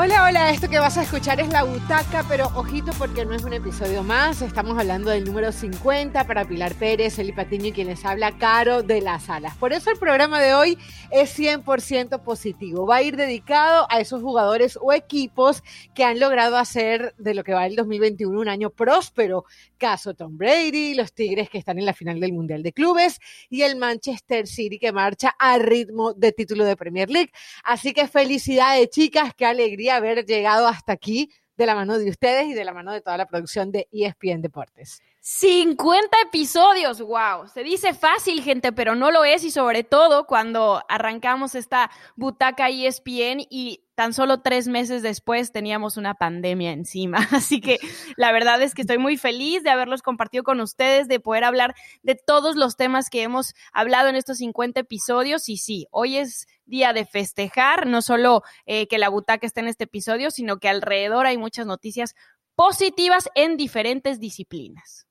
Hola, hola, esto que vas a escuchar es La Butaca, pero ojito porque no es un episodio más, estamos hablando del número 50 para Pilar Pérez, Eli Patiño y quien les habla, Caro de las Alas. Por eso el programa de hoy es 100% positivo, va a ir dedicado a esos jugadores o equipos que han logrado hacer de lo que va el 2021 un año próspero, caso Tom Brady, los Tigres que están en la final del Mundial de Clubes y el Manchester City que marcha a ritmo de título de Premier League. Así que felicidades chicas, qué alegría haber llegado hasta aquí de la mano de ustedes y de la mano de toda la producción de ESPN Deportes. 50 episodios, wow. Se dice fácil, gente, pero no lo es y sobre todo cuando arrancamos esta butaca ESPN y tan solo tres meses después teníamos una pandemia encima. Así que la verdad es que estoy muy feliz de haberlos compartido con ustedes, de poder hablar de todos los temas que hemos hablado en estos 50 episodios. Y sí, hoy es día de festejar, no solo eh, que la butaca esté en este episodio, sino que alrededor hay muchas noticias positivas en diferentes disciplinas.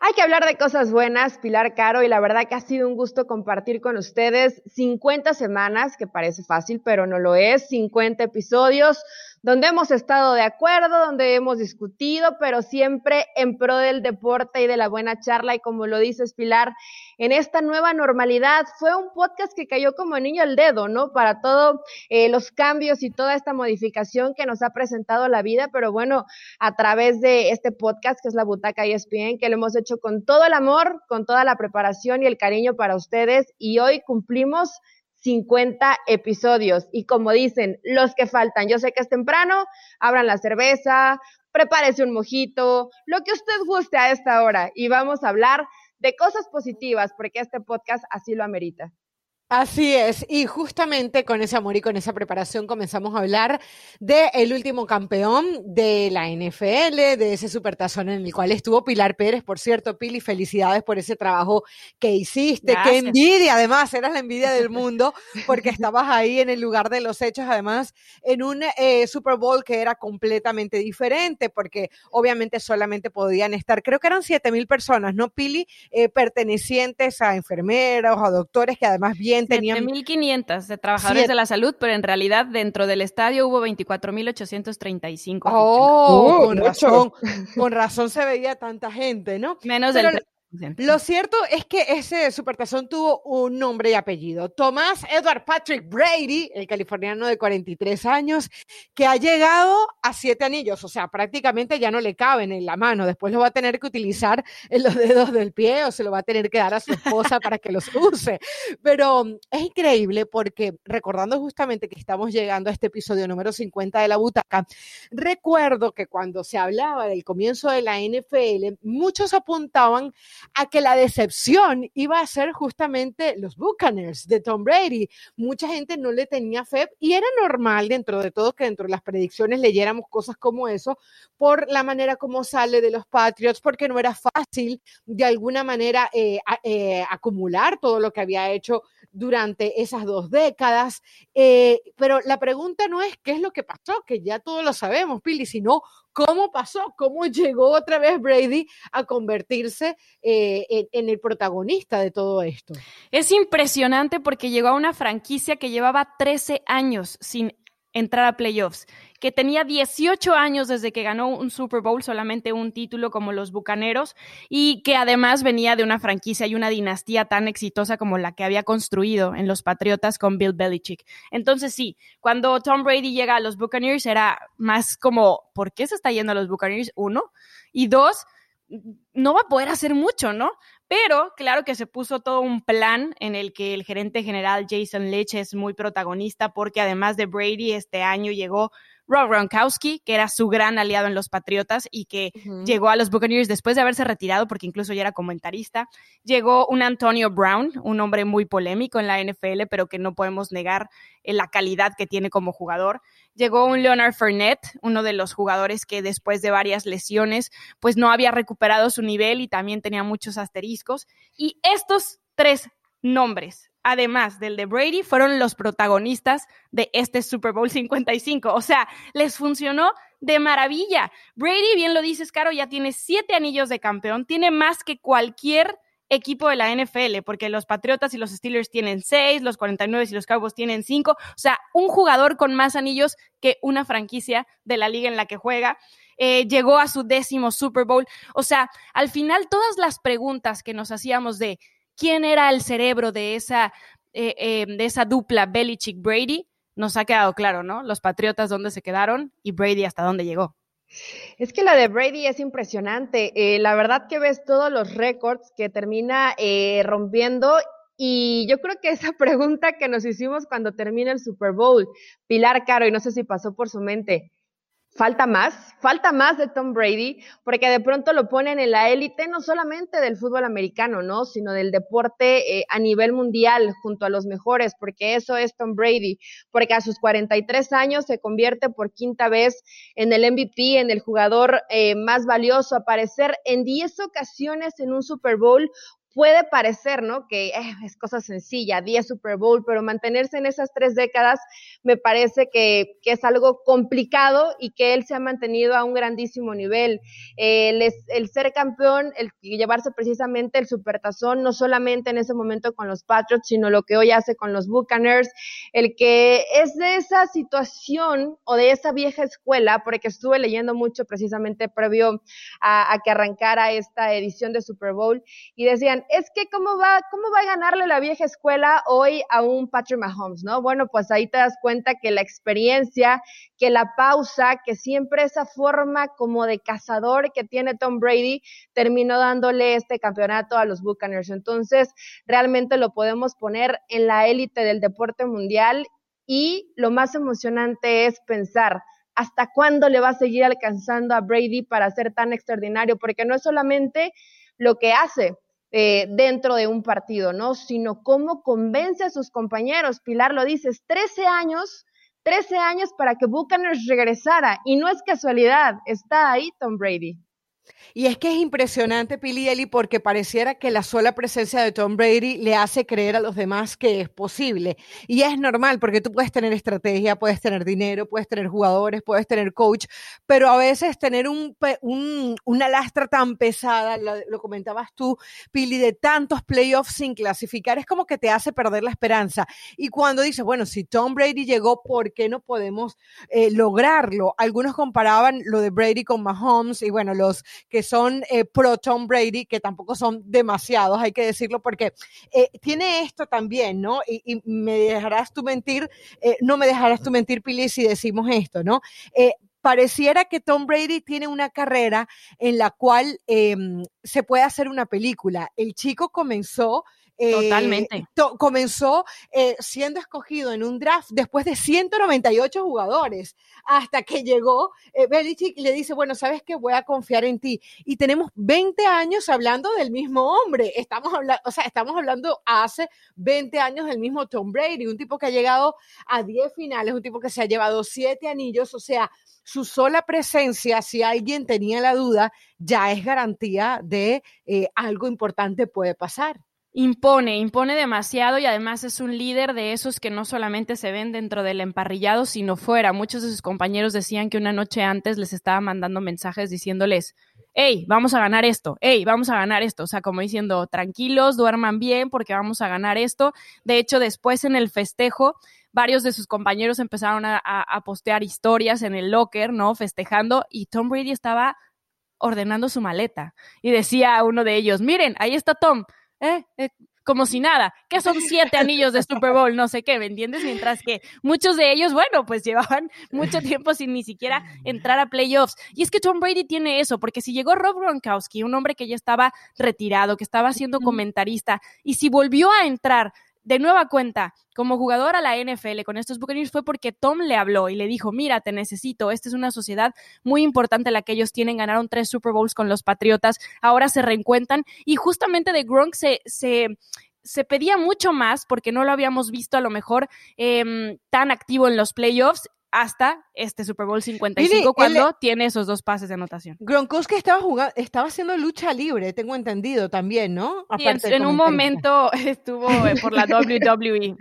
Hay que hablar de cosas buenas, Pilar Caro, y la verdad que ha sido un gusto compartir con ustedes 50 semanas, que parece fácil, pero no lo es, 50 episodios donde hemos estado de acuerdo, donde hemos discutido, pero siempre en pro del deporte y de la buena charla. Y como lo dices, Pilar, en esta nueva normalidad fue un podcast que cayó como niño al dedo, ¿no? Para todos eh, los cambios y toda esta modificación que nos ha presentado la vida, pero bueno, a través de este podcast que es la Butaca ESPN, que lo hemos hecho con todo el amor, con toda la preparación y el cariño para ustedes. Y hoy cumplimos 50 episodios. Y como dicen, los que faltan, yo sé que es temprano, abran la cerveza, prepárese un mojito, lo que usted guste a esta hora. Y vamos a hablar de cosas positivas, porque este podcast así lo amerita. Así es, y justamente con ese amor y con esa preparación comenzamos a hablar del el último campeón de la NFL, de ese supertazón en el cual estuvo Pilar Pérez. Por cierto, Pili, felicidades por ese trabajo que hiciste. Qué envidia, además, eras la envidia del mundo porque estabas ahí en el lugar de los hechos, además, en un eh, Super Bowl que era completamente diferente porque obviamente solamente podían estar, creo que eran siete mil personas, ¿no, Pili? Eh, pertenecientes a enfermeros, a doctores que además bien tenían... 1.500 de trabajadores de la salud, pero en realidad dentro del estadio hubo 24.835. Oh, con razón, con razón se veía tanta gente, ¿no? Menos del lo cierto es que ese supertazón tuvo un nombre y apellido. Tomás Edward Patrick Brady, el californiano de 43 años, que ha llegado a siete anillos, o sea, prácticamente ya no le caben en la mano. Después lo va a tener que utilizar en los dedos del pie o se lo va a tener que dar a su esposa para que los use. Pero mm, es increíble porque recordando justamente que estamos llegando a este episodio número 50 de la butaca, recuerdo que cuando se hablaba del comienzo de la NFL, muchos apuntaban a que la decepción iba a ser justamente los Buccaneers de Tom Brady. Mucha gente no le tenía fe y era normal dentro de todo que dentro de las predicciones leyéramos cosas como eso por la manera como sale de los Patriots, porque no era fácil de alguna manera eh, eh, acumular todo lo que había hecho durante esas dos décadas. Eh, pero la pregunta no es qué es lo que pasó, que ya todos lo sabemos, Pili, sino cómo pasó, cómo llegó otra vez Brady a convertirse eh, en, el protagonista de todo esto. Es impresionante porque llegó a una franquicia que llevaba 13 años sin entrar a playoffs que tenía 18 años desde que ganó un Super Bowl, solamente un título como los Bucaneros, y que además venía de una franquicia y una dinastía tan exitosa como la que había construido en los Patriotas con Bill Belichick. Entonces sí, cuando Tom Brady llega a los Buccaneers era más como, ¿por qué se está yendo a los Buccaneers? Uno. Y dos, no va a poder hacer mucho, ¿no? Pero claro que se puso todo un plan en el que el gerente general Jason Leach es muy protagonista porque además de Brady este año llegó Rob Gronkowski, que era su gran aliado en los Patriotas y que llegó a los Buccaneers después de haberse retirado, porque incluso ya era comentarista. Llegó un Antonio Brown, un hombre muy polémico en la NFL, pero que no podemos negar eh, la calidad que tiene como jugador. Llegó un Leonard Fournette, uno de los jugadores que después de varias lesiones, pues no había recuperado su nivel y también tenía muchos asteriscos. Y estos tres nombres además del de Brady, fueron los protagonistas de este Super Bowl 55. O sea, les funcionó de maravilla. Brady, bien lo dices, Caro, ya tiene siete anillos de campeón, tiene más que cualquier equipo de la NFL, porque los Patriotas y los Steelers tienen seis, los 49 y los Cowboys tienen cinco. O sea, un jugador con más anillos que una franquicia de la liga en la que juega. Eh, llegó a su décimo Super Bowl. O sea, al final todas las preguntas que nos hacíamos de quién era el cerebro de esa, eh, eh, de esa dupla Belichick-Brady, nos ha quedado claro, ¿no? Los Patriotas dónde se quedaron y Brady hasta dónde llegó. Es que la de Brady es impresionante. Eh, la verdad que ves todos los récords que termina eh, rompiendo y yo creo que esa pregunta que nos hicimos cuando termina el Super Bowl, Pilar Caro, y no sé si pasó por su mente, falta más, falta más de Tom Brady, porque de pronto lo ponen en la élite no solamente del fútbol americano, ¿no? Sino del deporte eh, a nivel mundial, junto a los mejores, porque eso es Tom Brady, porque a sus 43 años se convierte por quinta vez en el MVP, en el jugador eh, más valioso, aparecer en 10 ocasiones en un Super Bowl, puede parecer, ¿no? Que eh, es cosa sencilla, 10 Super Bowl, pero mantenerse en esas tres décadas me parece que, es algo complicado y que él se ha mantenido a un grandísimo nivel. el, ser campeón, el llevarse precisamente el supertazón, no solamente en ese momento con los Patriots, sino lo que hoy hace con los Buccaneers, el que es de esa situación o de esa vieja escuela, porque estuve leyendo mucho precisamente previo a que arrancara esta edición de Super Bowl y decían, es que cómo va, cómo va a ganarle la vieja escuela hoy a un Patrick Mahomes, ¿no? Bueno, pues ahí te das cuenta que la experiencia, que la pausa, que siempre esa forma como de cazador que tiene Tom Brady terminó dándole este campeonato a los Buccaneers. Entonces, realmente lo podemos poner en la élite del deporte mundial y lo más emocionante es pensar hasta cuándo le va a seguir alcanzando a Brady para ser tan extraordinario, porque no es solamente lo que hace, eh, dentro de un partido, ¿no? Sino cómo convence a sus compañeros. Pilar lo dices, 13 años, 13 años para que Buccaneers regresara. Y no es casualidad, está ahí Tom Brady. Y es que es impresionante, Pili Eli, porque pareciera que la sola presencia de Tom Brady le hace creer a los demás que es posible. Y es normal, porque tú puedes tener estrategia, puedes tener dinero, puedes tener jugadores, puedes tener coach, pero a veces tener un, una lastra tan pesada, lo, comentabas tú, Pili, de tantos playoffs sin clasificar, es como que te hace perder la esperanza. Y cuando dices, bueno, si Tom Brady llegó, ¿por qué no podemos eh, lograrlo? Algunos comparaban lo de Brady con Mahomes y bueno, los que son eh, pro Tom Brady, que tampoco son demasiados, hay que decirlo, porque eh, tiene esto también, ¿no? Y, me dejarás tú mentir, eh, no me dejarás tú mentir, Pili, si decimos esto, ¿no? pareciera que Tom Brady tiene una carrera en la cual em, se puede hacer una película. El chico comenzó Totalmente. Eh, comenzó eh, siendo escogido en un draft después de 198 jugadores, hasta que llegó eh, Belichick y le dice, bueno, sabes que voy a confiar en ti. Y tenemos 20 años hablando del mismo hombre. Estamos hablando, o sea, estamos hablando hace 20 años del mismo Tom Brady, un tipo que ha llegado a 10 finales, un tipo que se ha llevado 7 anillos, o sea, su sola presencia, si alguien tenía la duda, ya es garantía de algo importante puede pasar impone, impone demasiado y además es un líder de esos que no solamente se ven dentro del emparrillado, sino fuera. Muchos de sus compañeros decían que una noche antes les estaba mandando mensajes diciéndoles, hey, vamos a ganar esto, hey, vamos a ganar esto. O sea, como diciendo, tranquilos, duerman bien porque vamos a ganar esto. De hecho, después en el festejo, varios de sus compañeros empezaron a, a postear historias en el locker, ¿no? Festejando y Tom Brady estaba ordenando su maleta y decía a uno de ellos, miren, ahí está Tom, eh, eh, como si nada, que son siete anillos de Super Bowl, no sé qué, ¿me entiendes? Mientras que muchos de ellos, bueno, pues llevaban mucho tiempo sin ni siquiera entrar a playoffs. Y es que Tom Brady tiene eso, porque si llegó Rob Gronkowski, un hombre que ya estaba retirado, que estaba siendo comentarista, y si volvió a entrar de nueva cuenta, como jugador a la NFL con estos Buccaneers fue porque Tom le habló y le dijo, mira, te necesito, esta es una sociedad muy importante la que ellos tienen, ganaron tres Super Bowls con los Patriotas, ahora se reencuentran y justamente de Gronk se, se pedía mucho más porque no lo habíamos visto a lo mejor em, tan activo en los playoffs hasta este Super Bowl 55 cuando tiene esos dos pases de anotación. Gronkowski estaba jugando, estaba haciendo lucha libre, tengo entendido también, ¿no? en, un momento estuvo eh, por la WWE.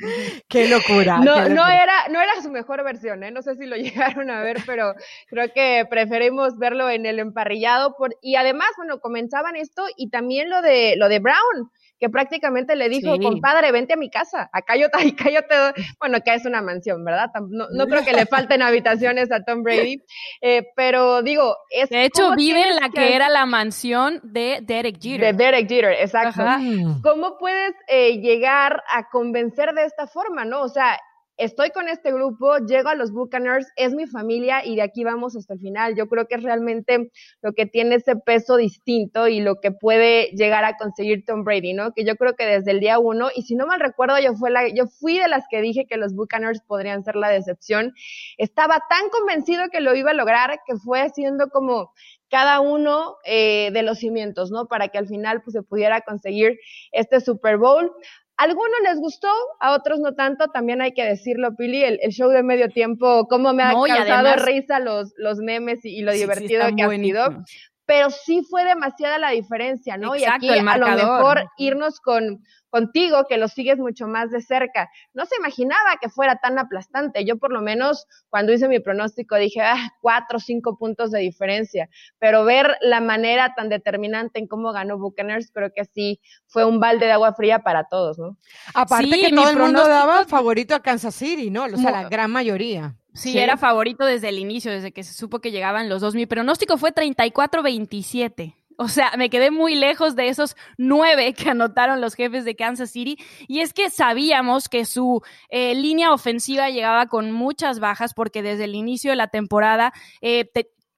qué locura. No, no era, no era su mejor versión, ¿eh? no sé si lo llegaron a ver, pero creo que preferimos verlo en el emparrillado por, y además, bueno, comenzaban esto y también lo de lo de Brown que prácticamente le dijo, compadre, vente a mi casa, acá yo, acá yo te doy, bueno, que es una mansión, ¿verdad? No, creo que le falten habitaciones a Tom Brady, eh, pero digo, es... De hecho, vive en la que, era la mansión de Derek Jeter. De Derek Jeter, exacto. ¿Cómo puedes eh, llegar a convencer de esta forma, no? O sea, estoy con este grupo, llego a los Buccaneers, es mi familia y de aquí vamos hasta el final. Yo creo que es realmente lo que tiene ese peso distinto y lo que puede llegar a conseguir Tom Brady, ¿no? Que yo creo que desde el día uno, y si no mal recuerdo, yo, fue la, yo fui de las que dije que los Buccaneers podrían ser la decepción. Estaba tan convencido que lo iba a lograr que fue haciendo como cada uno eh, de los cimientos, ¿no? Para que al final pues, se pudiera conseguir este Super Bowl algunos les gustó, a otros no tanto, también hay que decirlo, Pili, el, show de medio tiempo, cómo me ha causado risa los, los memes y, lo divertido que ha sido. Pero sí fue demasiada la diferencia, ¿no? y aquí a lo mejor irnos con, contigo, que lo sigues mucho más de cerca. No se imaginaba que fuera tan aplastante. Yo por lo menos cuando hice mi pronóstico dije, ah, cuatro o cinco puntos de diferencia, pero ver la manera tan determinante en cómo ganó Buccaneers, creo que sí fue un balde de agua fría para todos, ¿no? Aparte que todo el mundo daba favorito a Kansas City, ¿no? O sea, la gran mayoría. Sí, era favorito desde el inicio, desde que se supo que llegaban los dos. Mi pronóstico fue 34-27. O sea, me quedé muy lejos de esos nueve que anotaron los jefes de Kansas City. Y es que sabíamos que su eh, línea ofensiva llegaba con muchas bajas porque desde el inicio de la temporada eh,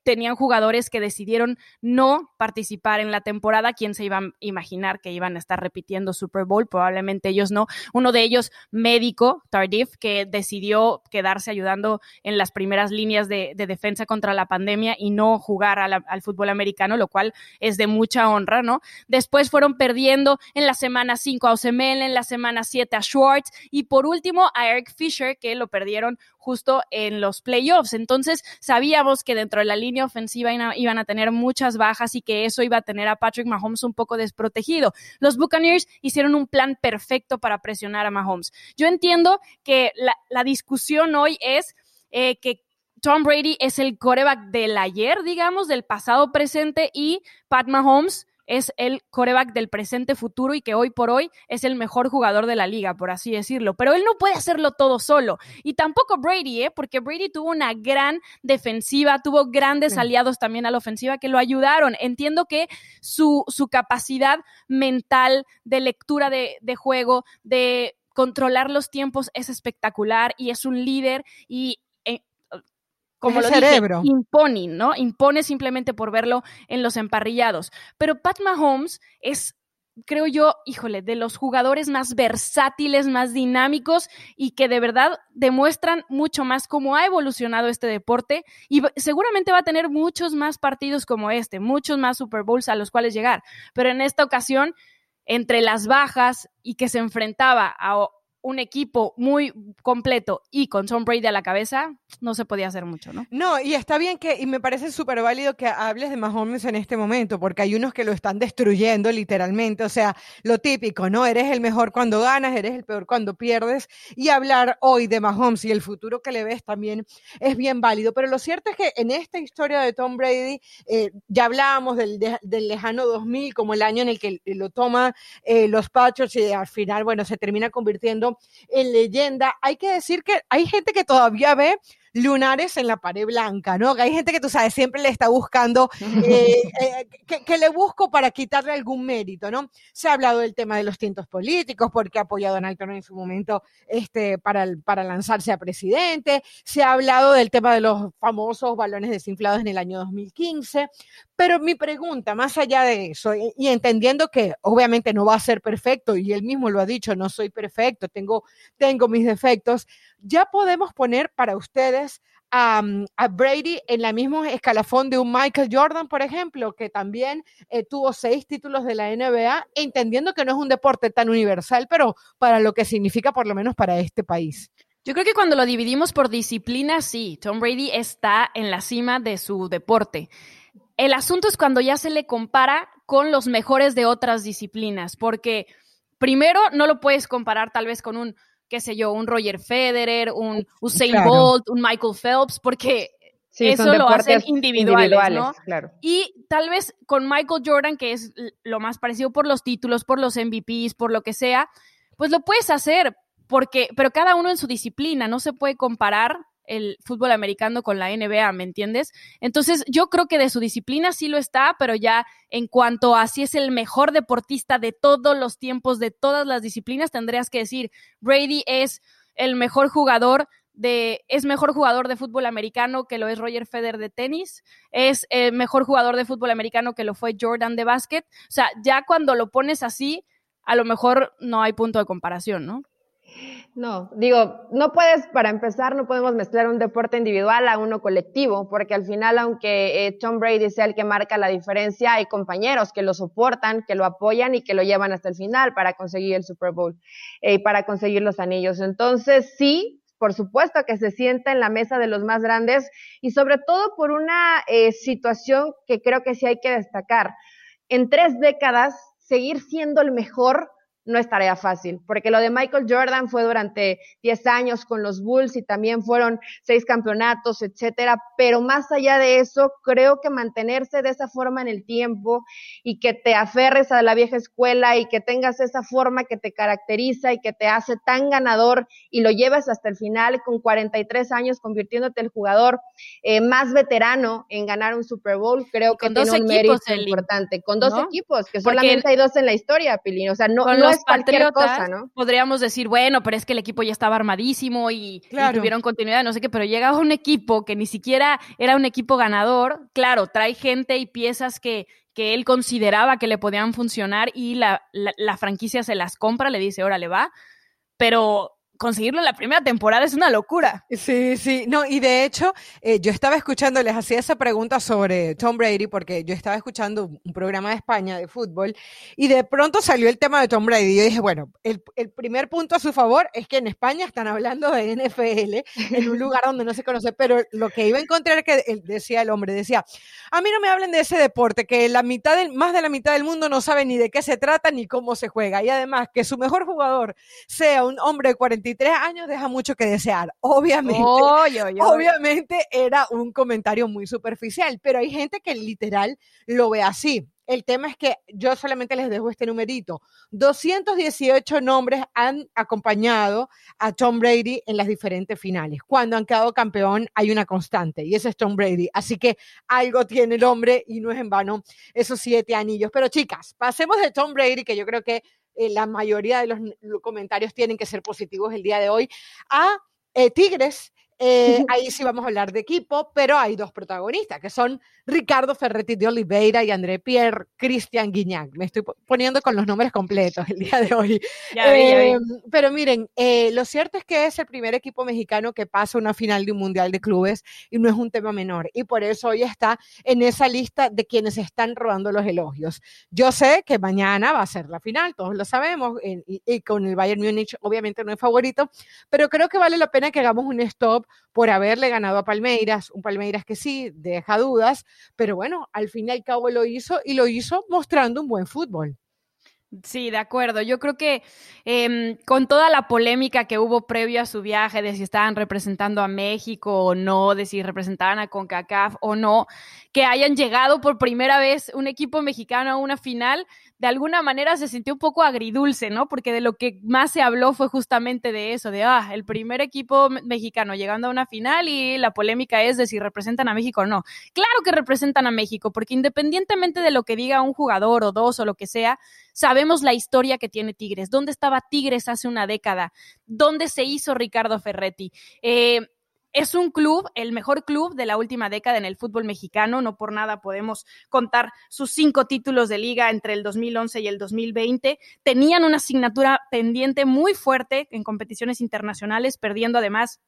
tenían jugadores que decidieron no participar en la temporada. ¿Quién se iba a imaginar que iban a estar repitiendo Super Bowl? Probablemente ellos no. Uno de ellos, médico, Tardif, que decidió quedarse ayudando en las primeras líneas de, defensa contra la pandemia y no jugar al fútbol americano, lo cual es de mucha honra, ¿no? Después fueron perdiendo en la semana 5 a Osemel, en la semana 7 a Schwartz y por último a Eric Fisher, que lo perdieron justo en los playoffs. Entonces sabíamos que dentro de la línea ofensiva iban a tener muchas bajas y que eso iba a tener a Patrick Mahomes un poco desprotegido. Los Buccaneers hicieron un plan perfecto para presionar a Mahomes. Yo entiendo que la, discusión hoy es eh, que Tom Brady es el coreback del ayer, digamos, del pasado presente y Pat Mahomes es el coreback del presente futuro y que hoy por hoy es el mejor jugador de la liga, por así decirlo. Pero él no puede hacerlo todo solo. Y tampoco Brady, ¿eh? porque Brady tuvo una gran defensiva, tuvo grandes aliados también a la ofensiva que lo ayudaron. Entiendo que su, su capacidad mental de lectura de, de juego, de controlar los tiempos es espectacular y es un líder y como lo cerebro. impone, ¿no? Impone simplemente por verlo en los emparrillados. Pero Pat Mahomes es creo yo, híjole, de los jugadores más versátiles, más dinámicos y que de verdad demuestran mucho más cómo ha evolucionado este deporte y seguramente va a tener muchos más partidos como este, muchos más Super Bowls a los cuales llegar. Pero en esta ocasión, entre las bajas y que se enfrentaba a un equipo muy completo y con Tom Brady a la cabeza, no se podía hacer mucho, ¿no? No, y está bien que, y me parece súper válido que hables de Mahomes en este momento, porque hay unos que lo están destruyendo literalmente, o sea, lo típico, ¿no? Eres el mejor cuando ganas, eres el peor cuando pierdes, y hablar hoy de Mahomes y el futuro que le ves también es bien válido, pero lo cierto es que en esta historia de Tom Brady, eh, ya hablábamos del, del, lejano 2000 como el año en el que lo toma eh, los Patriots y al final, bueno, se termina convirtiendo en leyenda. Hay que decir que hay gente que todavía ve lunares en la pared blanca, ¿no? Que hay gente que tú sabes, siempre le está buscando, eh, eh, que, le busco para quitarle algún mérito, ¿no? Se ha hablado del tema de los tientos políticos, porque ha apoyado a Donald Trump en su momento este, para, para lanzarse a presidente, se ha hablado del tema de los famosos balones desinflados en el año 2015, pero mi pregunta, más allá de eso, y, y entendiendo que obviamente no va a ser perfecto, y él mismo lo ha dicho, no soy perfecto, tengo, tengo mis defectos, ya podemos poner para ustedes a, Brady en la misma escalafón de un Michael Jordan, por ejemplo, que también eh, tuvo seis títulos de la NBA, entendiendo que no es un deporte tan universal, pero para lo que significa por lo menos para este país. Yo creo que cuando lo dividimos por disciplina, sí, Tom Brady está en la cima de su deporte. El asunto es cuando ya se le compara con los mejores de otras disciplinas, porque primero no lo puedes comparar tal vez con un qué sé yo, un Roger Federer, un Usain Bolt, un Michael Phelps, porque eso lo hacen individuales, ¿no? Claro. Y tal vez con Michael Jordan, que es lo más parecido por los títulos, por los MVPs, por lo que sea, pues lo puedes hacer, porque, pero cada uno en su disciplina, no se puede comparar el fútbol americano con la NBA, ¿me entiendes? Entonces, yo creo que de su disciplina sí lo está, pero ya en cuanto a si es el mejor deportista de todos los tiempos, de todas las disciplinas, tendrías que decir, Brady es el mejor jugador de, es mejor jugador de fútbol americano que lo es Roger Federer de tenis, es el mejor jugador de fútbol americano que lo fue Jordan de básquet. O sea, ya cuando lo pones así, a lo mejor no hay punto de comparación, ¿no? No, digo, no puedes, para empezar, no podemos mezclar un deporte individual a uno colectivo, porque al final, aunque eh, Tom Brady sea el que marca la diferencia, hay compañeros que lo soportan, que lo apoyan y que lo llevan hasta el final para conseguir el Super Bowl eh, y para conseguir los anillos. Entonces, sí, por supuesto que se sienta en la mesa de los más grandes y sobre todo por una eh, situación que creo que sí hay que destacar. En tres décadas, seguir siendo el mejor no es tarea fácil, porque lo de Michael Jordan fue durante 10 años con los Bulls y también fueron seis campeonatos, etcétera, pero más allá de eso, creo que mantenerse de esa forma en el tiempo y que te aferres a la vieja escuela y que tengas esa forma que te caracteriza y que te hace tan ganador y lo lleves hasta el final con 43 años convirtiéndote el jugador eh, más veterano en ganar un Super Bowl, creo que tiene un mérito importante, con dos equipos, que solamente hay dos en la historia, Pilín, o sea, no, no es cualquier cosa, ¿no? Podríamos decir, bueno, pero es que el equipo ya estaba armadísimo y, tuvieron continuidad, no sé qué, pero llega un equipo que ni siquiera era un equipo ganador, claro, trae gente y piezas que, que él consideraba que le podían funcionar y la, la, la franquicia se las compra, le dice, órale, va, pero conseguirlo en la primera temporada es una locura. Sí, sí, no, y de hecho, eh, yo estaba escuchando, les hacía esa pregunta sobre Tom Brady, porque yo estaba escuchando un programa de España de fútbol, y de pronto salió el tema de Tom Brady, yo dije, bueno, el, el primer punto a su favor es que en España están hablando de NFL, en un lugar donde no se conoce, pero lo que iba a encontrar que decía el hombre, decía, a mí no me hablen de ese deporte, que la mitad del, más de la mitad del mundo no sabe ni de qué se trata ni cómo se juega, y además que su mejor jugador sea un hombre de 40 tres años deja mucho que desear. Obviamente, obviamente era un comentario muy superficial, pero hay gente que literal lo ve así. El tema es que yo solamente les dejo este numerito. 218 nombres han acompañado a Tom Brady en las diferentes finales. Cuando han quedado campeón hay una constante y ese es Tom Brady. Así que algo tiene el hombre y no es en vano esos siete anillos. Pero chicas, pasemos de Tom Brady, que yo creo que eh, la mayoría de los, comentarios tienen que ser positivos el día de hoy, a eh, Tigres. Eh, ahí sí vamos a hablar de equipo, pero hay dos protagonistas, que son Ricardo Ferretti de Oliveira y André Pierre Cristian Guignac. Me estoy poniendo con los nombres completos el día de hoy. Em, pero miren, eh, lo cierto es que es el primer equipo mexicano que pasa una final de un mundial de clubes y no es un tema menor. Y por eso hoy está en esa lista de quienes están robando los elogios. Yo sé que mañana va a ser la final, todos lo sabemos, y, y con el Bayern Múnich obviamente no es favorito, pero creo que vale la pena que hagamos un stop por haberle ganado a Palmeiras, un Palmeiras que sí deja dudas, pero bueno, al fin y al cabo lo hizo y lo hizo mostrando un buen fútbol. Sí, de acuerdo. Yo creo que em, con toda la polémica que hubo previo a su viaje, de si estaban representando a México o no, de si representaban a CONCACAF o no, que hayan llegado por primera vez un equipo mexicano a una final, de alguna manera se sintió un poco agridulce, ¿no? Porque de lo que más se habló fue justamente de eso, de, ah, el primer equipo mexicano llegando a una final y la polémica es de si representan a México o no. Claro que representan a México, porque independientemente de lo que diga un jugador o dos o lo que sea, sabemos la historia que tiene Tigres. ¿Dónde estaba Tigres hace una década? ¿Dónde se hizo Ricardo Ferretti? Eh, es un club, el mejor club de la última década en el fútbol mexicano. No por nada podemos contar sus cinco títulos de liga entre el 2011 y el 2020. Tenían una asignatura pendiente muy fuerte en competiciones internacionales, perdiendo además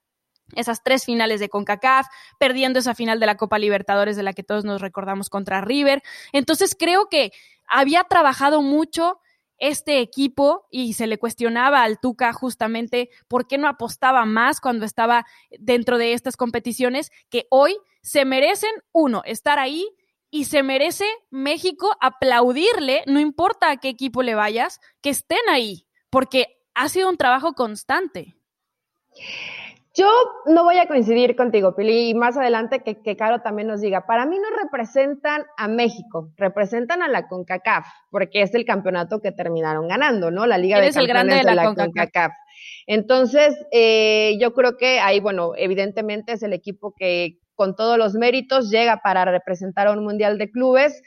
esas tres finales de CONCACAF, perdiendo esa final de la Copa Libertadores de la que todos nos recordamos contra River. Entonces creo que había trabajado mucho este equipo y se le cuestionaba al Tuca justamente por qué no apostaba más cuando estaba dentro de estas competiciones que hoy se merecen, uno, estar ahí y se merece México aplaudirle, no importa a qué equipo le vayas, que estén ahí, porque ha sido un trabajo constante. Yo no voy a coincidir contigo, Pili, y más adelante que, que Caro también nos diga, para mí no representan a México, representan a la CONCACAF, porque es el campeonato que terminaron ganando, ¿no? La Liga de Campeones el grande de la, CONCACAF. Entonces, eh, yo creo que ahí, bueno, evidentemente es el equipo que con todos los méritos llega para representar a un Mundial de Clubes.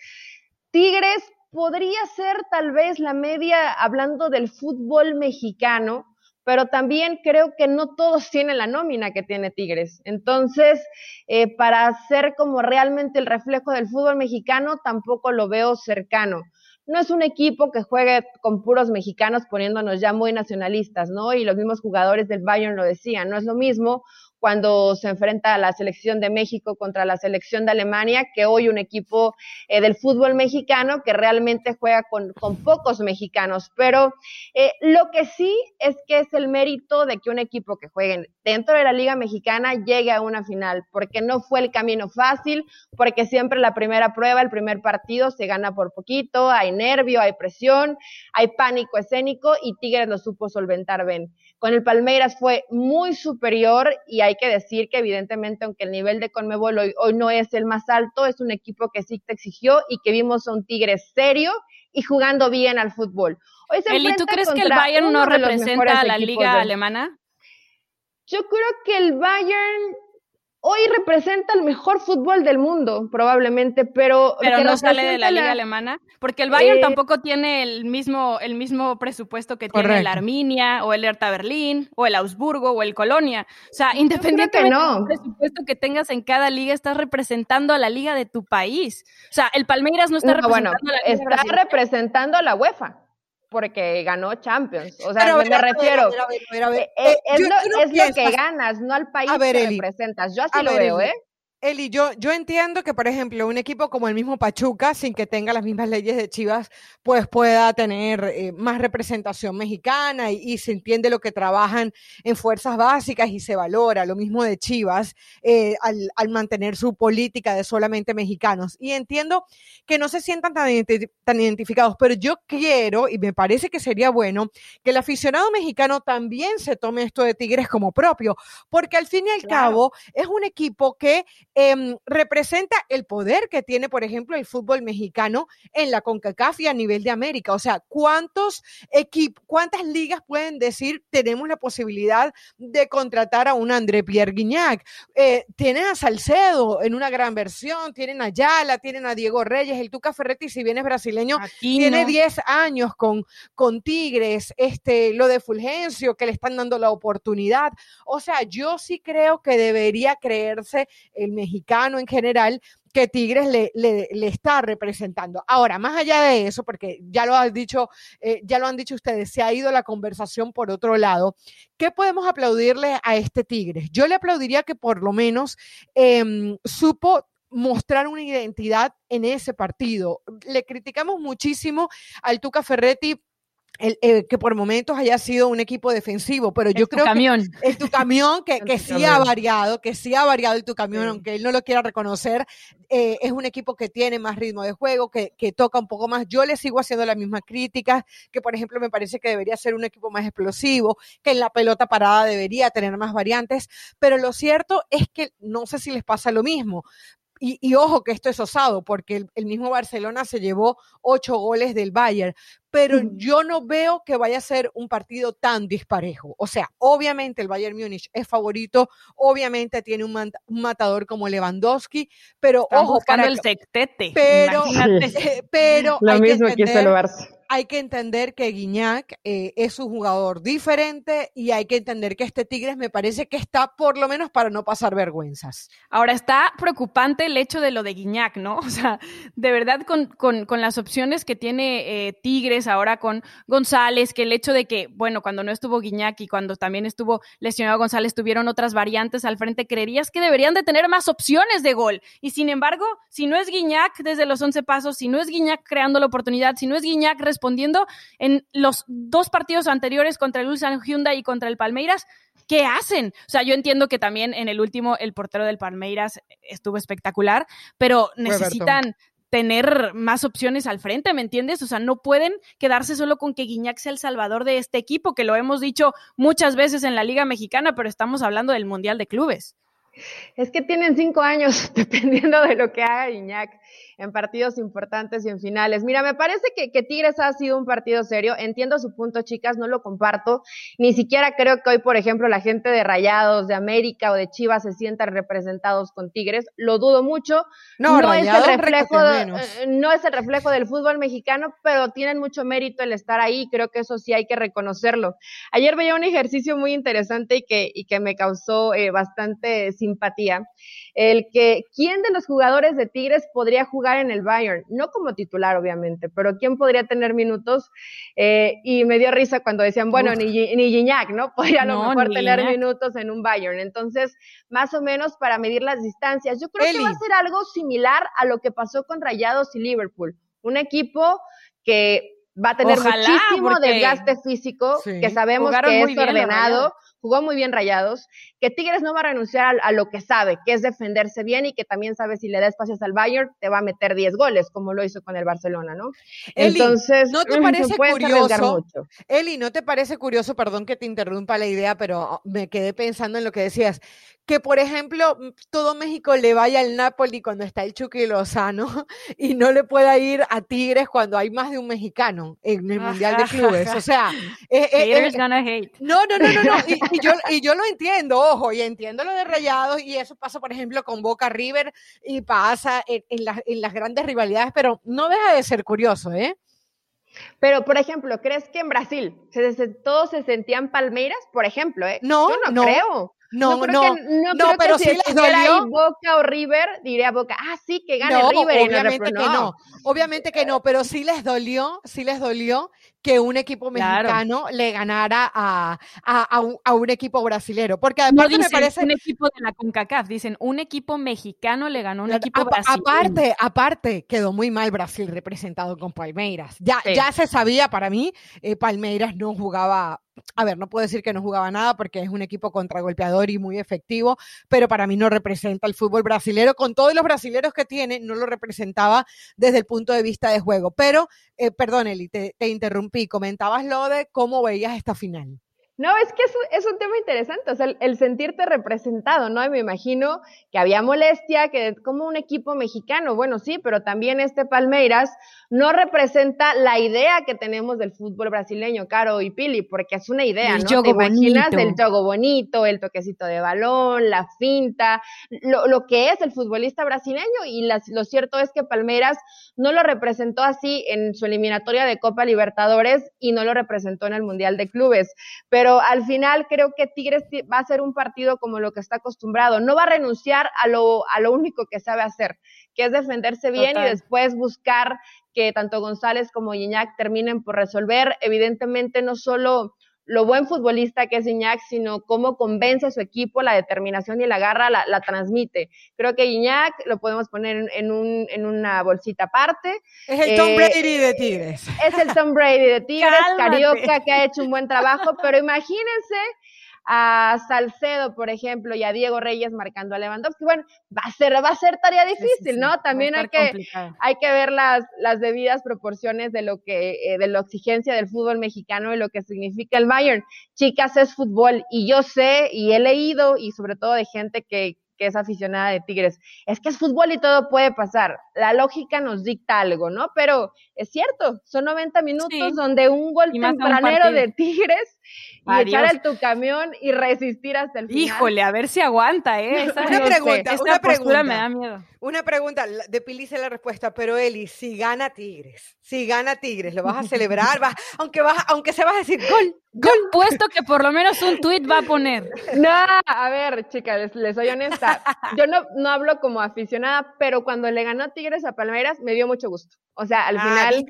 Tigres podría ser tal vez la media, hablando del fútbol mexicano, pero también creo que no todos tienen la nómina que tiene Tigres. Entonces, eh, para ser como realmente el reflejo del fútbol mexicano, tampoco lo veo cercano. No es un equipo que juegue con puros mexicanos poniéndonos ya muy nacionalistas, ¿no? Y los mismos jugadores del Bayern lo decían, no es lo mismo cuando se enfrenta a la selección de México contra la selección de Alemania, que hoy un equipo eh, del fútbol mexicano que realmente juega con, pocos mexicanos. Pero eh, lo que sí es que es el mérito de que un equipo que juegue dentro de la Liga Mexicana llegue a una final, porque no fue el camino fácil, porque siempre la primera prueba, el primer partido se gana por poquito, hay nervio, hay presión, hay pánico escénico y Tigres lo supo solventar bien. Con el Palmeiras fue muy superior y hay que decir que evidentemente, aunque el nivel de Conmebol hoy, no es el más alto, es un equipo que sí te exigió y que vimos a un Tigre serio y jugando bien al fútbol. Hoy Eli, ¿tú crees que el Bayern no representa a la liga alemana? Yo creo que el Bayern hoy representa el mejor fútbol del mundo, probablemente, pero... Pero no sale de la liga alemana, porque el Bayern eh, tampoco tiene el mismo, el mismo presupuesto que tiene el Arminia, o el Hertha Berlín, o el Augsburgo, o el Colonia. O sea, independientemente del presupuesto que tengas en cada liga, estás representando a la liga de tu país. O sea, el Palmeiras no está representando a la liga Está representando a la UEFA porque ganó Champions. O sea, me refiero. es, lo, que ganas, no al país que representas. Yo así lo veo, ¿eh? Eli, yo, yo entiendo que, por ejemplo, un equipo como el mismo Pachuca, sin que tenga las mismas leyes de Chivas, pues pueda tener eh, más representación mexicana y, se entiende lo que trabajan en fuerzas básicas y se valora, lo mismo de Chivas, eh, al, al, mantener su política de solamente mexicanos. Y entiendo que no se sientan tan, tan identificados, pero yo quiero, y me parece que sería bueno, que el aficionado mexicano también se tome esto de Tigres como propio, porque al fin y al cabo es un equipo que Em, representa el poder que tiene, por ejemplo, el fútbol mexicano en la CONCACAF y a nivel de América. O sea, ¿cuántos equipos, cuántas ligas pueden decir tenemos la posibilidad de contratar a un André Pierre Guignac? Eh, tienen a Salcedo en una gran versión, tienen a Yala, tienen a Diego Reyes, el Tuca Ferretti, si bien es brasileño, tiene 10 años con, con Tigres, este, lo de Fulgencio, que le están dando la oportunidad. O sea, yo sí creo que debería creerse el mexicano en general que Tigres le, está representando. Ahora, más allá de eso, porque ya lo han dicho, eh, ya lo han dicho ustedes, se ha ido la conversación por otro lado. ¿Qué podemos aplaudirle a este Tigres? Yo le aplaudiría que por lo menos em, supo mostrar una identidad en ese partido. Le criticamos muchísimo al Tuca Ferretti el, eh, que por momentos haya sido un equipo defensivo, pero yo creo camión. que es tu camión que, que sí ha variado, que sí ha variado el tu camión, aunque él no lo quiera reconocer, eh, es un equipo que tiene más ritmo de juego, que, que, toca un poco más. Yo le sigo haciendo las mismas críticas, que por ejemplo me parece que debería ser un equipo más explosivo, que en la pelota parada debería tener más variantes, pero lo cierto es que no sé si les pasa lo mismo, y, ojo que esto es osado, porque el, mismo Barcelona se llevó ocho goles del Bayern, pero yo no veo que vaya a ser un partido tan disparejo. O sea, obviamente el Bayern Múnich es favorito, obviamente tiene un, matador como Lewandowski, pero ojo buscando el sectete. Pero, pero lo mismo que, que el Barça hay que entender que Guiñac eh, es un jugador diferente y hay que entender que este Tigres me parece que está por lo menos para no pasar vergüenzas. Ahora está preocupante el hecho de lo de Guiñac, ¿no? O sea, de verdad con, con, con las opciones que tiene eh, Tigres ahora con González, que el hecho de que, bueno, cuando no estuvo Guiñac y cuando también estuvo lesionado González, tuvieron otras variantes al frente, creerías que deberían de tener más opciones de gol. Y sin embargo, si no es Guiñac desde los 11 pasos, si no es Guiñac creando la oportunidad, si no es Guiñac respondiendo en los dos partidos anteriores contra el Ulsan Hyundai y contra el Palmeiras, ¿qué hacen? O sea, yo entiendo que también en el último el portero del Palmeiras estuvo espectacular, pero necesitan tener más opciones al frente, ¿me entiendes? O sea, no pueden quedarse solo con que Guiñac sea el salvador de este equipo, que lo hemos dicho muchas veces en la Liga Mexicana, pero estamos hablando del Mundial de Clubes. Es que tienen cinco años, dependiendo de lo que haga Iñak en partidos importantes y en finales. Mira, me parece que, Tigres ha sido un partido serio. Entiendo su punto, chicas, no lo comparto. Ni siquiera creo que hoy, por ejemplo, la gente de Rayados, de América o de Chivas se sientan representados con Tigres. Lo dudo mucho. No, es el reflejo eh, no es el reflejo del fútbol mexicano, pero tienen mucho mérito el estar ahí. Creo que eso sí hay que reconocerlo. Ayer veía un ejercicio muy interesante y que, y que me causó eh, bastante simpatía el que quién de los jugadores de Tigres podría jugar en el Bayern, no como titular obviamente, pero quién podría tener minutos eh, y me dio risa cuando decían, bueno, ni, ni Gignac, ¿no? Podría a lo mejor tener minutos en un Bayern. Entonces, más o menos para medir las distancias. Yo creo que va a ser algo similar a lo que pasó con Rayados y Liverpool. Un equipo que va a tener muchísimo desgaste físico, que sabemos que es ordenado, jugó muy bien Rayados, que Tigres no va a renunciar a, lo que sabe, que es defenderse bien y que también sabe si le da espacios al Bayern, te va a meter 10 goles, como lo hizo con el Barcelona, ¿no? Entonces, ¿no te parece curioso? Eli, ¿no te parece curioso, perdón que te interrumpa la idea, pero me quedé pensando en lo que decías, que por ejemplo todo México le vaya al Napoli cuando está el Chucky Lozano y no le pueda ir a Tigres cuando hay más de un mexicano en el Mundial de Clubes. O sea, eh, eh, eh, no, no, no, no, no. Y, yo, y yo lo entiendo, ojo, y entiendo lo de Rayados y eso pasa, por ejemplo, con Boca River y pasa en, en las grandes rivalidades, pero no deja de ser curioso, ¿eh? Pero, por ejemplo, ¿crees que en Brasil todos se sentían palmeiras, por ejemplo? ¿eh? No, Yo no, no creo. No, no, no, no, pero si, les dolió. Boca o River, diría Boca, ah, sí, que gane River. Obviamente que no. obviamente que no, pero sí les dolió, sí les dolió que un equipo mexicano le ganara a, a, un, a, un, equipo brasilero. Porque además me parece. Un equipo de la CONCACAF, dicen, un equipo mexicano le ganó a un equipo brasileño. Aparte, aparte, quedó muy mal Brasil representado con Palmeiras. Ya, ya se sabía para mí, eh, Palmeiras no jugaba a ver, no puedo decir que no jugaba nada porque es un equipo contragolpeador y muy efectivo, pero para mí no representa el fútbol brasilero. Con todos los brasileros que tiene, no lo representaba desde el punto de vista de juego. Pero, eh, perdón, Eli, te, te interrumpí. Comentabas lo de cómo veías esta final. No, es que es, un tema interesante, o sea, el, sentirte representado, ¿no? me imagino que había molestia, que como un equipo mexicano, bueno, sí, pero también este Palmeiras no representa la idea que tenemos del fútbol brasileño, Caro y Pili, porque es una idea, ¿no? ¿Te imaginas el juego bonito, el toquecito de balón, la finta, lo, lo que es el futbolista brasileño, y lo cierto es que Palmeiras no lo representó así en su eliminatoria de Copa Libertadores y no lo representó en el Mundial de Clubes, pero pero al final creo que Tigres va a ser un partido como lo que está acostumbrado, no va a renunciar a lo, a lo único que sabe hacer, que es defenderse bien y después buscar que tanto González como Iñak terminen por resolver, evidentemente no solo lo buen futbolista que es Iñak, sino cómo convence a su equipo, la determinación y la garra la, transmite. Creo que Iñak lo podemos poner en, un, en una bolsita aparte. Es el Tom eh, Brady de Tigres. Es el Tom Brady de Tigres, Carioca que ha hecho un buen trabajo, pero imagínense a Salcedo, por ejemplo, y a Diego Reyes marcando a Lewandowski. Bueno, va a ser, va a ser tarea difícil, ¿no? También hay que, hay que ver las, las debidas proporciones de lo que, eh, de la exigencia del fútbol mexicano y lo que significa el Bayern. Chicas, es fútbol, y yo sé, y he leído, y sobre todo de gente que, que es aficionada de Tigres, es que es fútbol y todo puede pasar. La lógica nos dicta algo, ¿no? Pero es cierto, son 90 minutos donde un gol tempranero de Tigres y echar el tu camión y resistir hasta el final. Híjole, a ver si aguanta, ¿eh? una pregunta, una pregunta. me da miedo. Una pregunta, de Pilice la respuesta, pero Eli, si gana Tigres, si gana Tigres, ¿lo vas a celebrar? Vas, aunque, vas, aunque se vas a decir gol, gol. puesto que por lo menos un tuit va a poner. No, a ver, chicas, les, soy honesta. Yo no, no hablo como aficionada, pero cuando le ganó Tigres a Palmeiras me dio mucho gusto. O sea, al ah, final,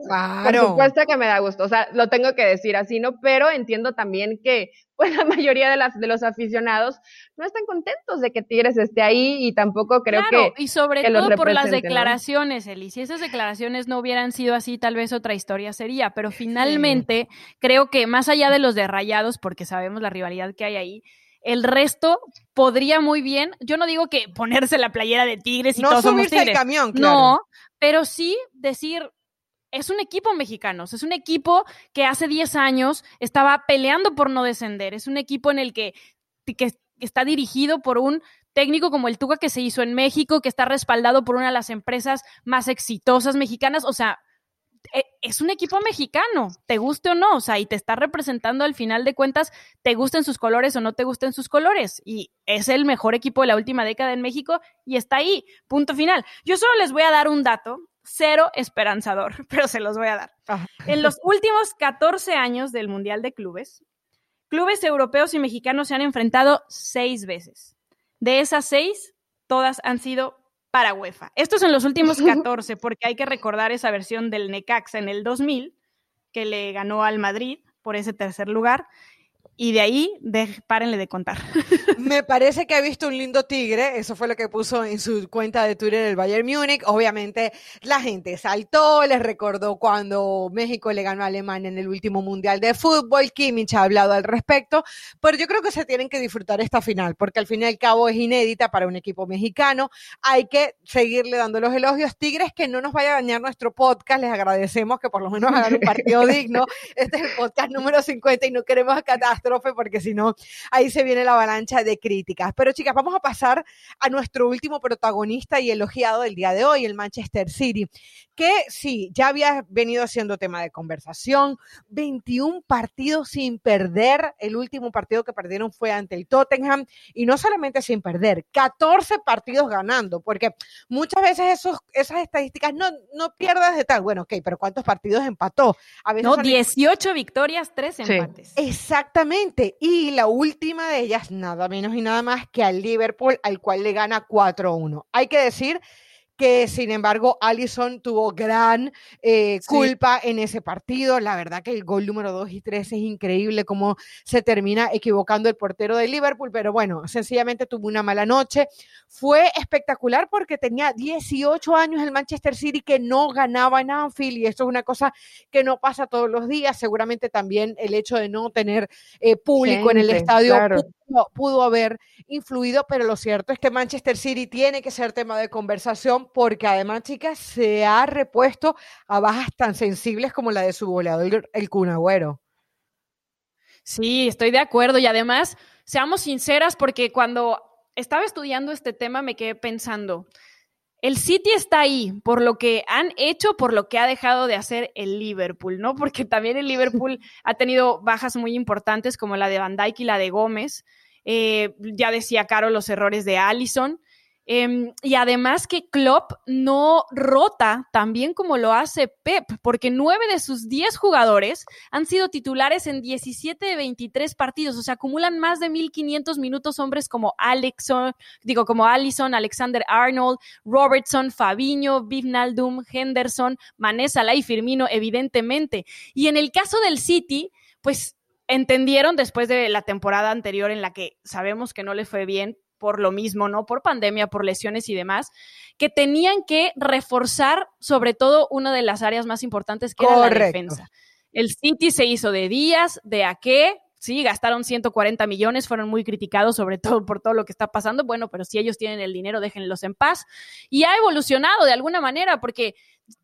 por supuesto que me da gusto. O sea, lo tengo que decir así, ¿no? Pero entiendo también que pues la mayoría de, las, de los aficionados no están contentos de que Tigres esté ahí y tampoco creo que. Y sobre todo por las declaraciones, Eli. Si esas declaraciones no hubieran sido así, tal vez otra historia sería. Pero finalmente, creo que más allá de los de rayados, porque sabemos la rivalidad que hay ahí, el resto podría muy bien, yo no digo que ponerse la playera de Tigres y no todos somos Tigres. camión, No, pero sí decir, es un equipo mexicano, es un equipo que hace 10 años estaba peleando por no descender, es un equipo en el que, que está dirigido por un técnico como el Tuca que se hizo en México, que está respaldado por una de las empresas más exitosas mexicanas, o sea, es un equipo mexicano, te guste o no, o sea, y te está representando al final de cuentas, te gusten sus colores o no te gusten sus colores, y es el mejor equipo de la última década en México y está ahí, punto final. Yo solo les voy a dar un dato cero esperanzador, pero se los voy a dar. Ah. En los últimos 14 años del Mundial de Clubes, clubes europeos y mexicanos se han enfrentado seis veces. De esas seis, todas han sido para UEFA. Estos son los últimos 14, porque hay que recordar esa versión del Necaxa en el 2000, que le ganó al Madrid por ese tercer lugar, y de ahí, de, párenle de contar. Me parece que ha visto un lindo tigre, eso fue lo que puso en su cuenta de Twitter el Bayern Múnich. Obviamente la gente saltó, les recordó cuando México le ganó a Alemania en el último Mundial de Fútbol, Kimmich ha hablado al respecto, pero yo creo que se tienen que disfrutar esta final, porque al fin y al cabo es inédita para un equipo mexicano, hay que seguirle dando los elogios. Tigres, que no nos vaya a dañar nuestro podcast, les agradecemos que por lo menos hagan un partido digno. Este es el podcast número 50 y no queremos catástrofe porque si no, ahí se viene la avalancha de críticas. Pero chicas, vamos a pasar a nuestro último protagonista y elogiado del día de hoy, el Manchester City, que sí, ya había venido siendo tema de conversación, 21 partidos sin perder, el último partido que perdieron fue ante el Tottenham, y no solamente sin perder, 14 partidos ganando, porque muchas veces esos, esas estadísticas no, no pierdas de tal, bueno, ok, pero ¿cuántos partidos empató? A veces no, 18 victorias, 3 empates. Exactamente y la última de ellas, nada menos y nada más que al Liverpool, al cual le gana 4-1. Hay que decir que sin embargo Allison tuvo gran eh, culpa en ese partido. La verdad que el gol número 2 y 3 es increíble cómo se termina equivocando el portero de Liverpool, pero bueno, sencillamente tuvo una mala noche. Fue espectacular porque tenía 18 años el Manchester City que no ganaba en Anfield y esto es una cosa que no pasa todos los días. Seguramente también el hecho de no tener eh, público en el estadio pudo haber influido, pero lo cierto es que Manchester City tiene que ser tema de conversación porque además, chicas, se ha repuesto a bajas tan sensibles como la de su goleador, el Cunagüero. Sí, estoy de acuerdo y además, seamos sinceras porque cuando estaba estudiando este tema me quedé pensando, el City está ahí por lo que han hecho, por lo que ha dejado de hacer el Liverpool, ¿no? Porque también el Liverpool ha tenido bajas muy importantes como la de Van Dijk y la de Gómez. Eh, ya decía Caro los errores de Allison. Em, y además que Klopp no rota tan bien como lo hace Pep, porque nueve de sus diez jugadores han sido titulares en 17 de 23 partidos, o sea, acumulan más de 1500 minutos hombres como Alexon, digo, como Allison, Alexander Arnold, Robertson, Fabiño, Naldum, Henderson, Manesa, y Firmino, evidentemente. Y en el caso del City, pues entendieron después de la temporada anterior en la que sabemos que no le fue bien, por lo mismo, ¿no? Por pandemia, por lesiones y demás, que tenían que reforzar sobre todo una de las áreas más importantes que era la defensa. El City se hizo de días, de a qué, sí, gastaron 140 millones, fueron muy criticados sobre todo por todo lo que está pasando, bueno, pero si ellos tienen el dinero, déjenlos en paz. Y ha evolucionado de alguna manera, porque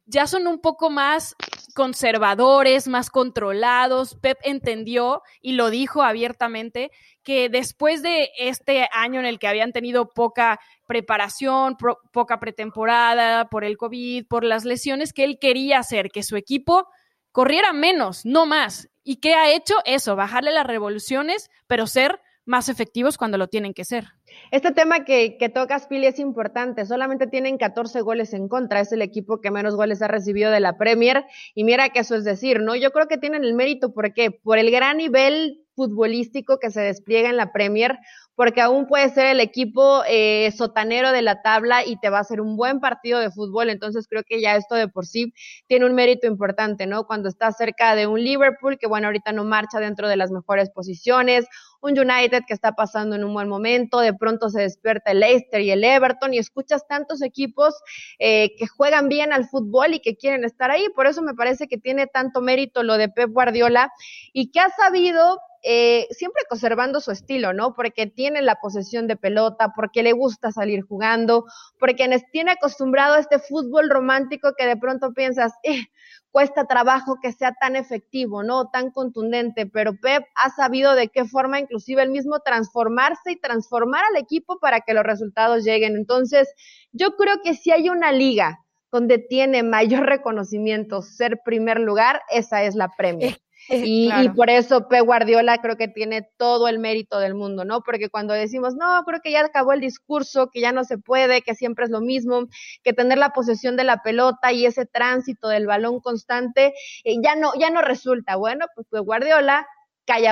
ya son un poco más conservadores, más controlados. Pep entendió y lo dijo abiertamente que después de este año en el que habían tenido poca preparación, poca pretemporada por el COVID, por las lesiones, que él quería hacer que su equipo corriera menos, no más. ¿Y qué ha hecho? Eso, bajarle las revoluciones, pero ser más efectivos cuando lo tienen que ser. Este tema que, tocas, Pili, es importante. Solamente tienen 14 goles en contra. Es el equipo que menos goles ha recibido de la Premier. Y mira que eso es decir, ¿no? Yo creo que tienen el mérito. ¿Por qué? Por el gran nivel futbolístico que se despliega en la Premier, porque aún puede ser el equipo eh, sotanero de la tabla y te va a hacer un buen partido de fútbol. Entonces creo que ya esto de por sí tiene un mérito importante, ¿no? Cuando estás cerca de un Liverpool que, bueno, ahorita no marcha dentro de las mejores posiciones, un United que está pasando en un buen momento, de pronto se despierta el Leicester y el Everton y escuchas tantos equipos eh, que juegan bien al fútbol y que quieren estar ahí. Por eso me parece que tiene tanto mérito lo de Pep Guardiola y que ha sabido eh, siempre conservando su estilo, ¿no? Porque tiene tiene la posesión de pelota, porque le gusta salir jugando, porque tiene acostumbrado a este fútbol romántico que de pronto piensas, eh, cuesta trabajo que sea tan efectivo, ¿no? Tan contundente, pero Pep ha sabido de qué forma inclusive el mismo transformarse y transformar al equipo para que los resultados lleguen. Entonces, yo creo que si hay una liga donde tiene mayor reconocimiento ser primer lugar, esa es la Premier. Y, por eso P. Guardiola creo que tiene todo el mérito del mundo, ¿no? Porque cuando decimos, no, creo que ya acabó el discurso, que ya no se puede, que siempre es lo mismo, que tener la posesión de la pelota y ese tránsito del balón constante, eh, ya no, ya no resulta. Bueno, pues Pep Guardiola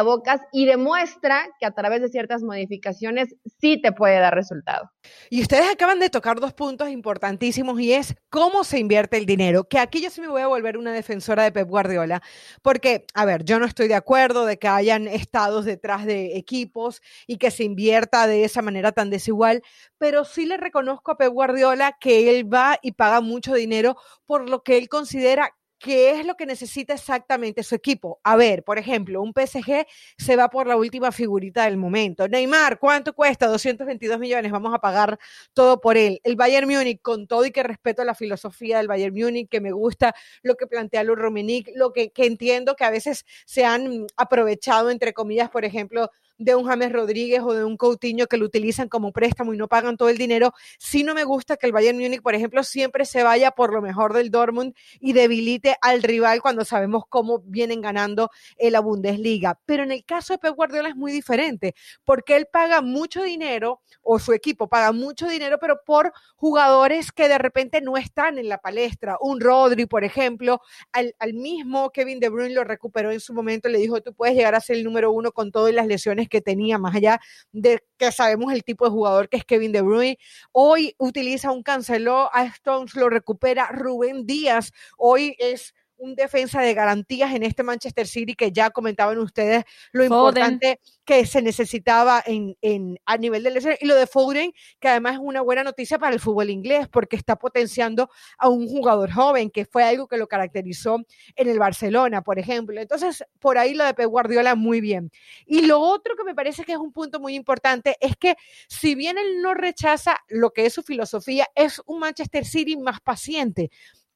bocas y demuestra que a través de ciertas modificaciones sí te puede dar resultado. Y ustedes acaban de tocar dos puntos importantísimos y es cómo se invierte el dinero, que aquí yo sí me voy a volver una defensora de Pep Guardiola, porque, a ver, yo no estoy de acuerdo de que hayan estados detrás de equipos y que se invierta de esa manera tan desigual, pero sí le reconozco a Pep Guardiola que él va y paga mucho dinero por lo que él considera qué es lo que necesita exactamente su equipo. A ver, por ejemplo, un PSG se va por la última figurita del momento. Neymar, ¿cuánto cuesta? 222 millones, vamos a pagar todo por él. El Bayern Múnich, con todo y que respeto la filosofía del Bayern Múnich, que me gusta lo que plantea Luis Romenick, lo que, que entiendo que a veces se han aprovechado, entre comillas, por ejemplo, de un James Rodríguez o de un Coutinho que lo utilizan como préstamo y no pagan todo el dinero. Sí no me gusta que el Bayern Múnich, por ejemplo, siempre se vaya por lo mejor del Dortmund y debilite al rival cuando sabemos cómo vienen ganando en la Bundesliga. Pero en el caso de Pep Guardiola es muy diferente, porque él paga mucho dinero, o su equipo paga mucho dinero, pero por jugadores que de repente no están en la palestra. Un Rodri, por ejemplo, al, al mismo Kevin De Bruyne lo recuperó en su momento, le dijo, tú puedes llegar a ser el número uno con todas las lesiones que tenía, más allá de que sabemos el tipo de jugador que es Kevin De Bruyne. Hoy utiliza un canceló, a Stones lo recupera, Rubén Díaz hoy es un defensa de garantías en este Manchester City que ya comentaban ustedes lo importante que se necesitaba en, en, a nivel de lesión y lo de Foden, que además es una buena noticia para el fútbol inglés porque está potenciando a un jugador joven, que fue algo que lo caracterizó en el Barcelona, por ejemplo. Entonces, por ahí lo de Pep Guardiola muy bien. Y lo otro que me parece que es un punto muy importante es que si bien él no rechaza lo que es su filosofía, es un Manchester City más paciente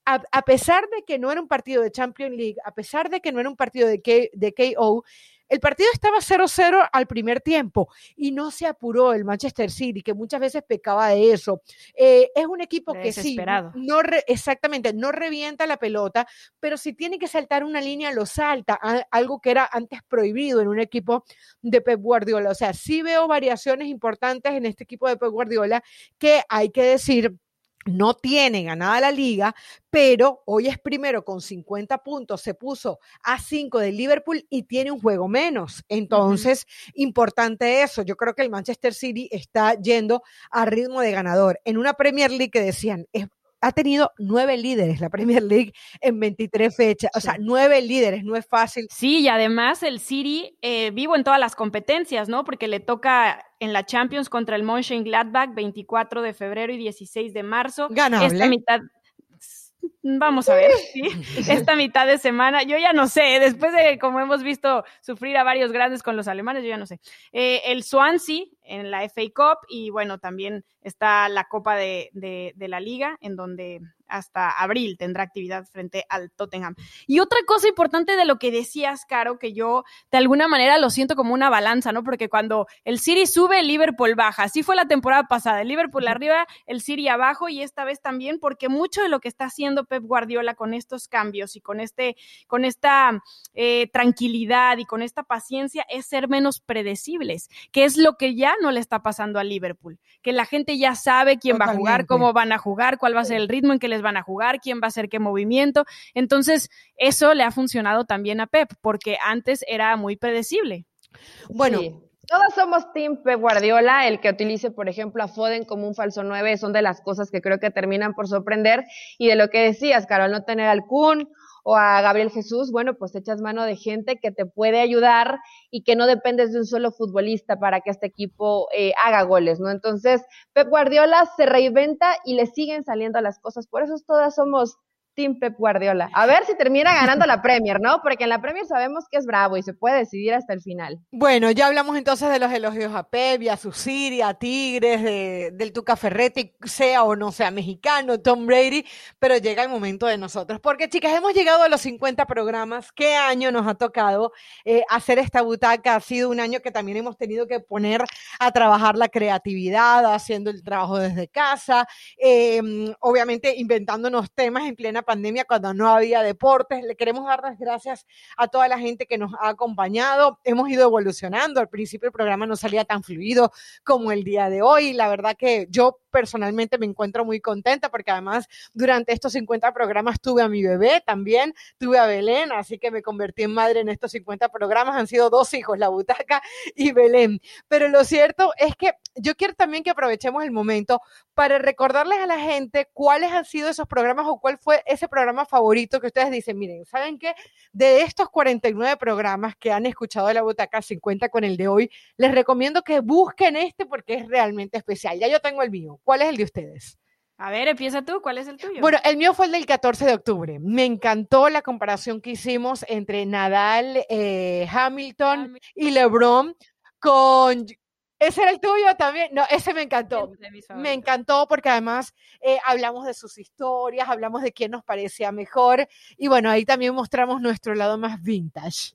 a, pesar de que no era un partido de Champions League, a pesar de que no era un partido de, de KO, el partido estaba 0-0 al primer tiempo y no se apuró el Manchester City, que muchas veces pecaba de eso. Eh, es un equipo que sí, no exactamente, no revienta la pelota, pero si tiene que saltar una línea, lo salta, algo que era antes prohibido en un equipo de Pep Guardiola. O sea, sí veo variaciones importantes en este equipo de Pep Guardiola que hay que decir no tiene ganada la liga, pero hoy es primero con 50 puntos, se puso a 5 del Liverpool y tiene un juego menos. Entonces, importante eso. Yo creo que el Manchester City está yendo a ritmo de ganador. En una Premier League que decían, es ha tenido nueve líderes la Premier League en 23 fechas. O sea, nueve líderes, no es fácil. Sí, y además el City eh, vivo en todas las competencias, ¿no? Porque le toca en la Champions contra el Mönchengladbach 24 de febrero y 16 de marzo. Ganable. Esta mitad, Vamos a ver, esta mitad de semana, yo ya no sé, después de como hemos visto sufrir a varios grandes con los alemanes, yo ya no sé. Eh, el Swansea en la FA Cup y bueno, también está la Copa de, de, la Liga, en donde hasta abril tendrá actividad frente al Tottenham. Y otra cosa importante de lo que decías, Caro, que yo de alguna manera lo siento como una balanza, ¿no? Porque cuando el City sube, el Liverpool baja. Así fue la temporada pasada, el Liverpool arriba, el City abajo y esta vez también, porque mucho de lo que está haciendo Pep Guardiola con estos cambios y con, este, con esta eh, tranquilidad y con esta paciencia es ser menos predecibles, que es lo que ya no le está pasando a Liverpool, que la gente ya sabe quién va a jugar, cómo van a jugar, cuál va a ser el ritmo en que les van a jugar, quién va a hacer qué movimiento. Entonces, eso le ha funcionado también a Pep, porque antes era muy predecible. Bueno, Todos somos Team Pep Guardiola, el que utilice, por ejemplo, a Foden como un falso 9, son de las cosas que creo que terminan por sorprender. Y de lo que decías, Carol, no tener al Kun, o a Gabriel Jesús, bueno, pues echas mano de gente que te puede ayudar y que no dependes de un solo futbolista para que este equipo eh, haga goles, ¿no? Entonces, Pep Guardiola se reinventa y le siguen saliendo las cosas. Por eso todas somos Team Pep Guardiola. A ver si termina ganando la Premier, ¿no? Porque en la Premier sabemos que es bravo y se puede decidir hasta el final. Bueno, ya hablamos entonces de los elogios a Pep a su Siri, a Tigres, de, del Tuca Ferretti, sea o no sea mexicano, Tom Brady, pero llega el momento de nosotros. Porque, chicas, hemos llegado a los 50 programas. ¿Qué año nos ha tocado eh, hacer esta butaca? Ha sido un año que también hemos tenido que poner a trabajar la creatividad, haciendo el trabajo desde casa, eh, obviamente inventándonos temas en plena pandemia cuando no había deportes. Le queremos dar las gracias a toda la gente que nos ha acompañado. Hemos ido evolucionando. Al principio el programa no salía tan fluido como el día de hoy. La verdad que yo personalmente me encuentro muy contenta porque además durante estos 50 programas tuve a mi bebé también, tuve a Belén, así que me convertí en madre en estos 50 programas. Han sido dos hijos, la butaca y Belén. Pero lo cierto es que yo quiero también que aprovechemos el momento para recordarles a la gente cuáles han sido esos programas o cuál fue ese programa favorito que ustedes dicen, miren, ¿saben qué? De estos 49 programas que han escuchado de la butaca 50 con el de hoy, les recomiendo que busquen este porque es realmente especial. Ya yo tengo el mío. ¿Cuál es el de ustedes? A ver, empieza tú, ¿cuál es el tuyo? Bueno, el mío fue el del 14 de octubre. Me encantó la comparación que hicimos entre Nadal, eh, Hamilton y LeBron con ese era el tuyo también. No, ese me encantó. Me encantó porque además eh, hablamos de sus historias, hablamos de quién nos parecía mejor. Y bueno, ahí también mostramos nuestro lado más vintage.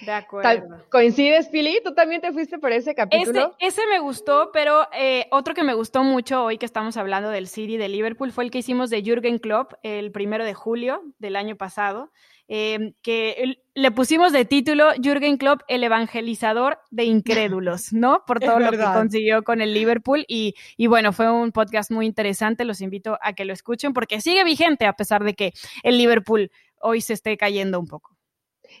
De acuerdo. ¿Coincides, Pili? ¿Tú también te fuiste por ese capítulo? Ese, me gustó, pero eh, otro que me gustó mucho hoy que estamos hablando del City de Liverpool fue el que hicimos de Jürgen Klopp el primero de julio del año pasado. Em, que le pusimos de título Jürgen Klopp, el evangelizador de incrédulos, ¿no? Por todo lo que consiguió con el Liverpool. Y, y, bueno, fue un podcast muy interesante. Los invito a que lo escuchen porque sigue vigente a pesar de que el Liverpool hoy se esté cayendo un poco.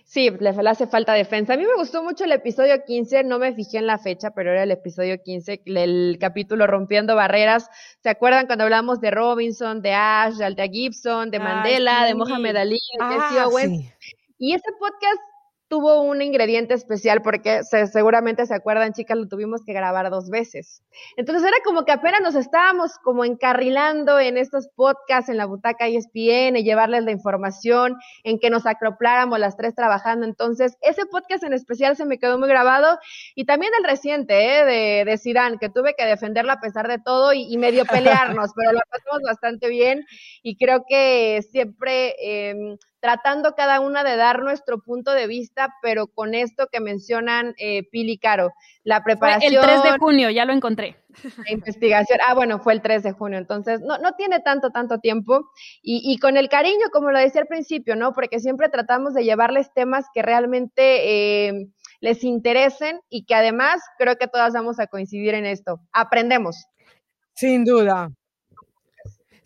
Sí, le hace falta defensa. A mí me gustó mucho el episodio 15, no me fijé en la fecha, pero era el episodio 15, el capítulo Rompiendo Barreras. ¿Se acuerdan cuando hablamos de Robinson, de Ash, de Alta Gibson, de Mandela, de Mohamed Ali, de ah, sí. Y ese podcast tuvo un ingrediente especial porque seguramente se acuerdan, chicas, lo tuvimos que grabar dos veces. Entonces era como que apenas nos estábamos como encarrilando en estos podcasts en la butaca ESPN y llevarles la información, en que nos acopláramos las tres trabajando. Entonces, ese podcast en especial se me quedó muy grabado y también el reciente, ¿eh? de, de que tuve que defenderlo a pesar de todo y, medio pelearnos, pero lo pasamos bastante bien y creo que siempre... Eh, tratando cada una de dar nuestro punto de vista, pero con esto que mencionan eh, Pili Caro, la preparación. el 3 de junio, ya lo encontré. La investigación, ah, bueno, fue el 3 de junio, entonces no, no tiene tanto, tanto tiempo. Y, y, con el cariño, como lo decía al principio, ¿no? Porque siempre tratamos de llevarles temas que realmente eh, les interesen y que además creo que todas vamos a coincidir en esto. Aprendemos. Sin duda.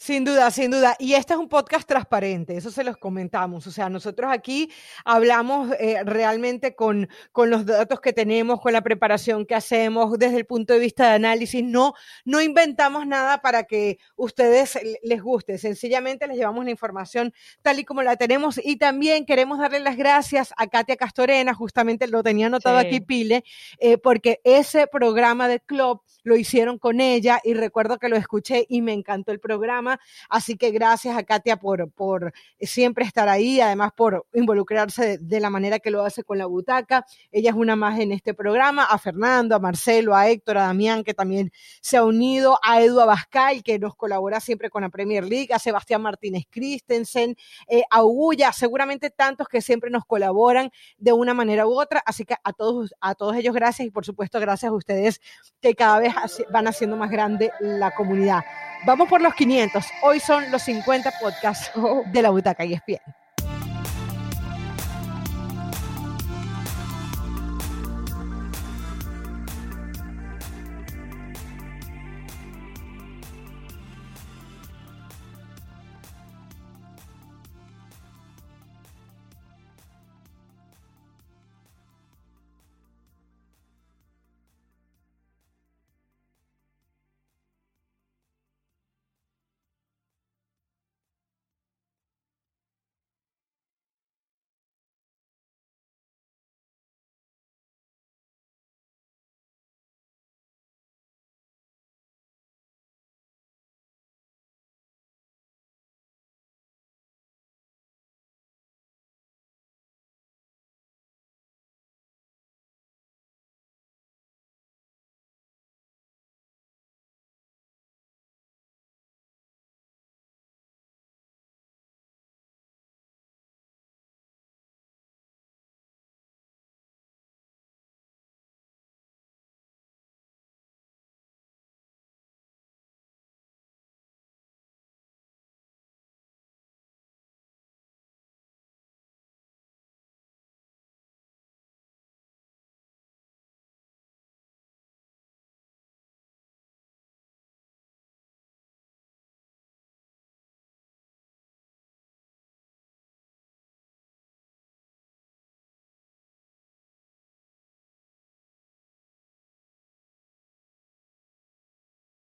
Sin duda, sin duda. Y este es un podcast transparente, eso se los comentamos. O sea, nosotros aquí hablamos eh, realmente con, con los datos que tenemos, con la preparación que hacemos desde el punto de vista de análisis. No, no inventamos nada para que ustedes les guste. Sencillamente les llevamos la información tal y como la tenemos. Y también queremos darle las gracias a Katia Castorena, justamente lo tenía anotado aquí Pile, eh, porque ese programa de club lo hicieron con ella y recuerdo que lo escuché y me encantó el programa Así que gracias a Katia por, por siempre estar ahí, además por involucrarse de, la manera que lo hace con la butaca. Ella es una más en este programa, a Fernando, a Marcelo, a Héctor, a Damián, que también se ha unido, a Edu Abascal, que nos colabora siempre con la Premier League, a Sebastián Martínez Christensen, eh, a Uguya, seguramente tantos que siempre nos colaboran de una manera u otra. Así que a todos, a todos ellos gracias y por supuesto gracias a ustedes que cada vez van haciendo más grande la comunidad. Vamos por los 500. Hoy son los 50 podcasts de la Butaca y ESPN.